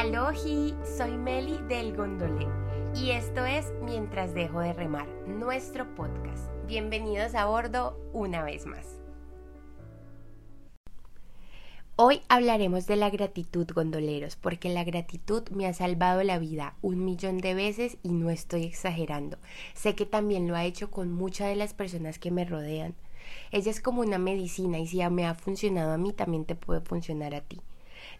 Alohi, soy Meli del Gondolé y esto es Mientras dejo de remar, nuestro podcast. Bienvenidos a bordo una vez más. Hoy hablaremos de la gratitud, gondoleros, porque la gratitud me ha salvado la vida un millón de veces y no estoy exagerando. Sé que también lo ha hecho con muchas de las personas que me rodean. Ella es como una medicina y si me ha funcionado a mí, también te puede funcionar a ti.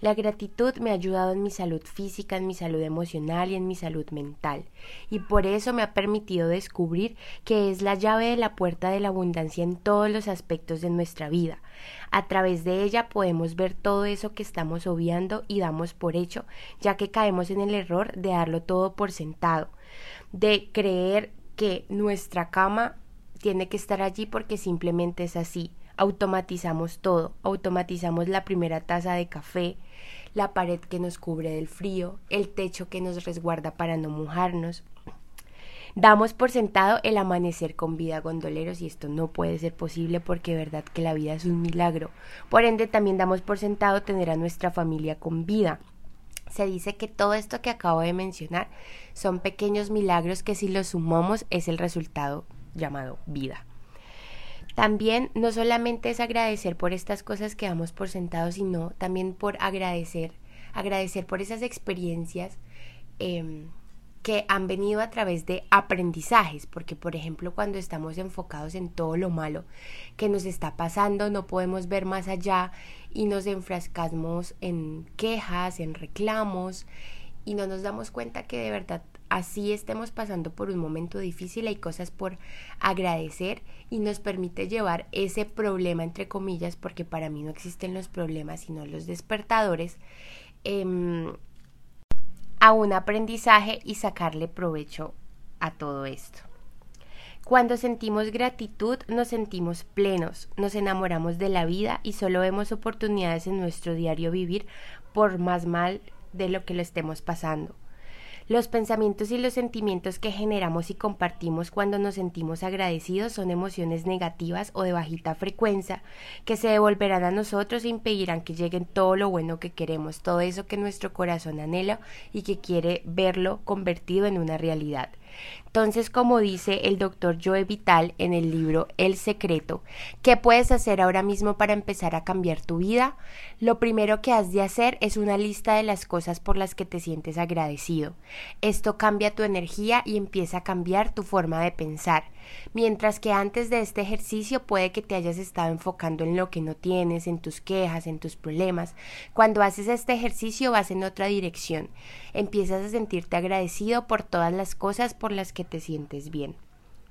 La gratitud me ha ayudado en mi salud física, en mi salud emocional y en mi salud mental. Y por eso me ha permitido descubrir que es la llave de la puerta de la abundancia en todos los aspectos de nuestra vida. A través de ella podemos ver todo eso que estamos obviando y damos por hecho, ya que caemos en el error de darlo todo por sentado, de creer que nuestra cama tiene que estar allí porque simplemente es así. Automatizamos todo, automatizamos la primera taza de café, la pared que nos cubre del frío, el techo que nos resguarda para no mojarnos. Damos por sentado el amanecer con vida gondoleros y esto no puede ser posible porque verdad que la vida es un milagro. Por ende también damos por sentado tener a nuestra familia con vida. Se dice que todo esto que acabo de mencionar son pequeños milagros que si los sumamos es el resultado llamado vida. También no solamente es agradecer por estas cosas que damos por sentado, sino también por agradecer, agradecer por esas experiencias em, que han venido a través de aprendizajes, porque por ejemplo cuando estamos enfocados en todo lo malo que nos está pasando, no podemos ver más allá y nos enfrascamos en quejas, en reclamos y no nos damos cuenta que de verdad así estemos pasando por un momento difícil, hay cosas por agradecer y nos permite llevar ese problema, entre comillas, porque para mí no existen los problemas, sino los despertadores, em, a un aprendizaje y sacarle provecho a todo esto. Cuando sentimos gratitud nos sentimos plenos, nos enamoramos de la vida y solo vemos oportunidades en nuestro diario vivir por más mal de lo que lo estemos pasando. Los pensamientos y los sentimientos que generamos y compartimos cuando nos sentimos agradecidos son emociones negativas o de bajita frecuencia que se devolverán a nosotros e impedirán que lleguen todo lo bueno que queremos, todo eso que nuestro corazón anhela y que quiere verlo convertido en una realidad. Entonces, como dice el doctor Joe Vital en el libro El Secreto, ¿qué puedes hacer ahora mismo para empezar a cambiar tu vida? Lo primero que has de hacer es una lista de las cosas por las que te sientes agradecido. Esto cambia tu energía y empieza a cambiar tu forma de pensar. Mientras que antes de este ejercicio puede que te hayas estado enfocando en lo que no tienes, en tus quejas, en tus problemas. Cuando haces este ejercicio vas en otra dirección. Empiezas a sentirte agradecido por todas las cosas por las que te sientes bien.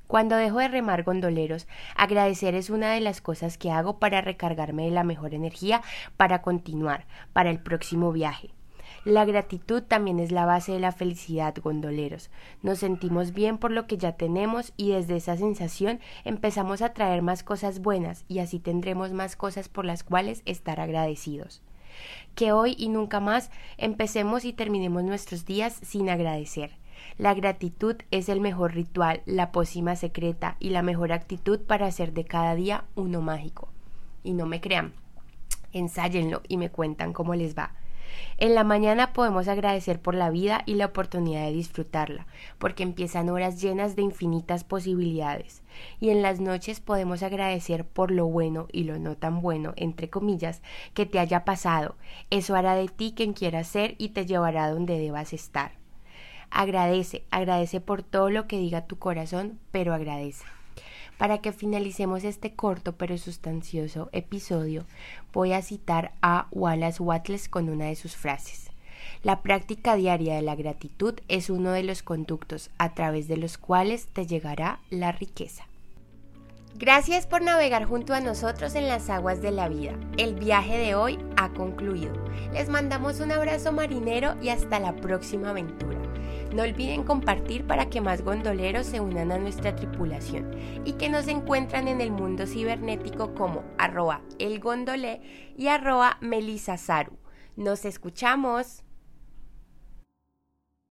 Cuando dejo de remar gondoleros, agradecer es una de las cosas que hago para recargarme de la mejor energía para continuar, para el próximo viaje. La gratitud también es la base de la felicidad, gondoleros. Nos sentimos bien por lo que ya tenemos y desde esa sensación empezamos a traer más cosas buenas y así tendremos más cosas por las cuales estar agradecidos. Que hoy y nunca más empecemos y terminemos nuestros días sin agradecer. La gratitud es el mejor ritual, la pócima secreta y la mejor actitud para hacer de cada día uno mágico. Y no me crean, ensáyenlo y me cuentan cómo les va. En la mañana podemos agradecer por la vida y la oportunidad de disfrutarla, porque empiezan horas llenas de infinitas posibilidades. Y en las noches podemos agradecer por lo bueno y lo no tan bueno, entre comillas, que te haya pasado. Eso hará de ti quien quieras ser y te llevará donde debas estar. Agradece, agradece por todo lo que diga tu corazón, pero agradece. Para que finalicemos este corto pero sustancioso episodio, voy a citar a Wallace Wattles con una de sus frases. La práctica diaria de la gratitud es uno de los conductos a través de los cuales te llegará la riqueza. Gracias por navegar junto a nosotros en las aguas de la vida. El viaje de hoy ha concluido. Les mandamos un abrazo marinero y hasta la próxima aventura. No olviden compartir para que más gondoleros se unan a nuestra tripulación y que nos encuentran en el mundo cibernético como arroba elgondolé y arroba. Nos escuchamos.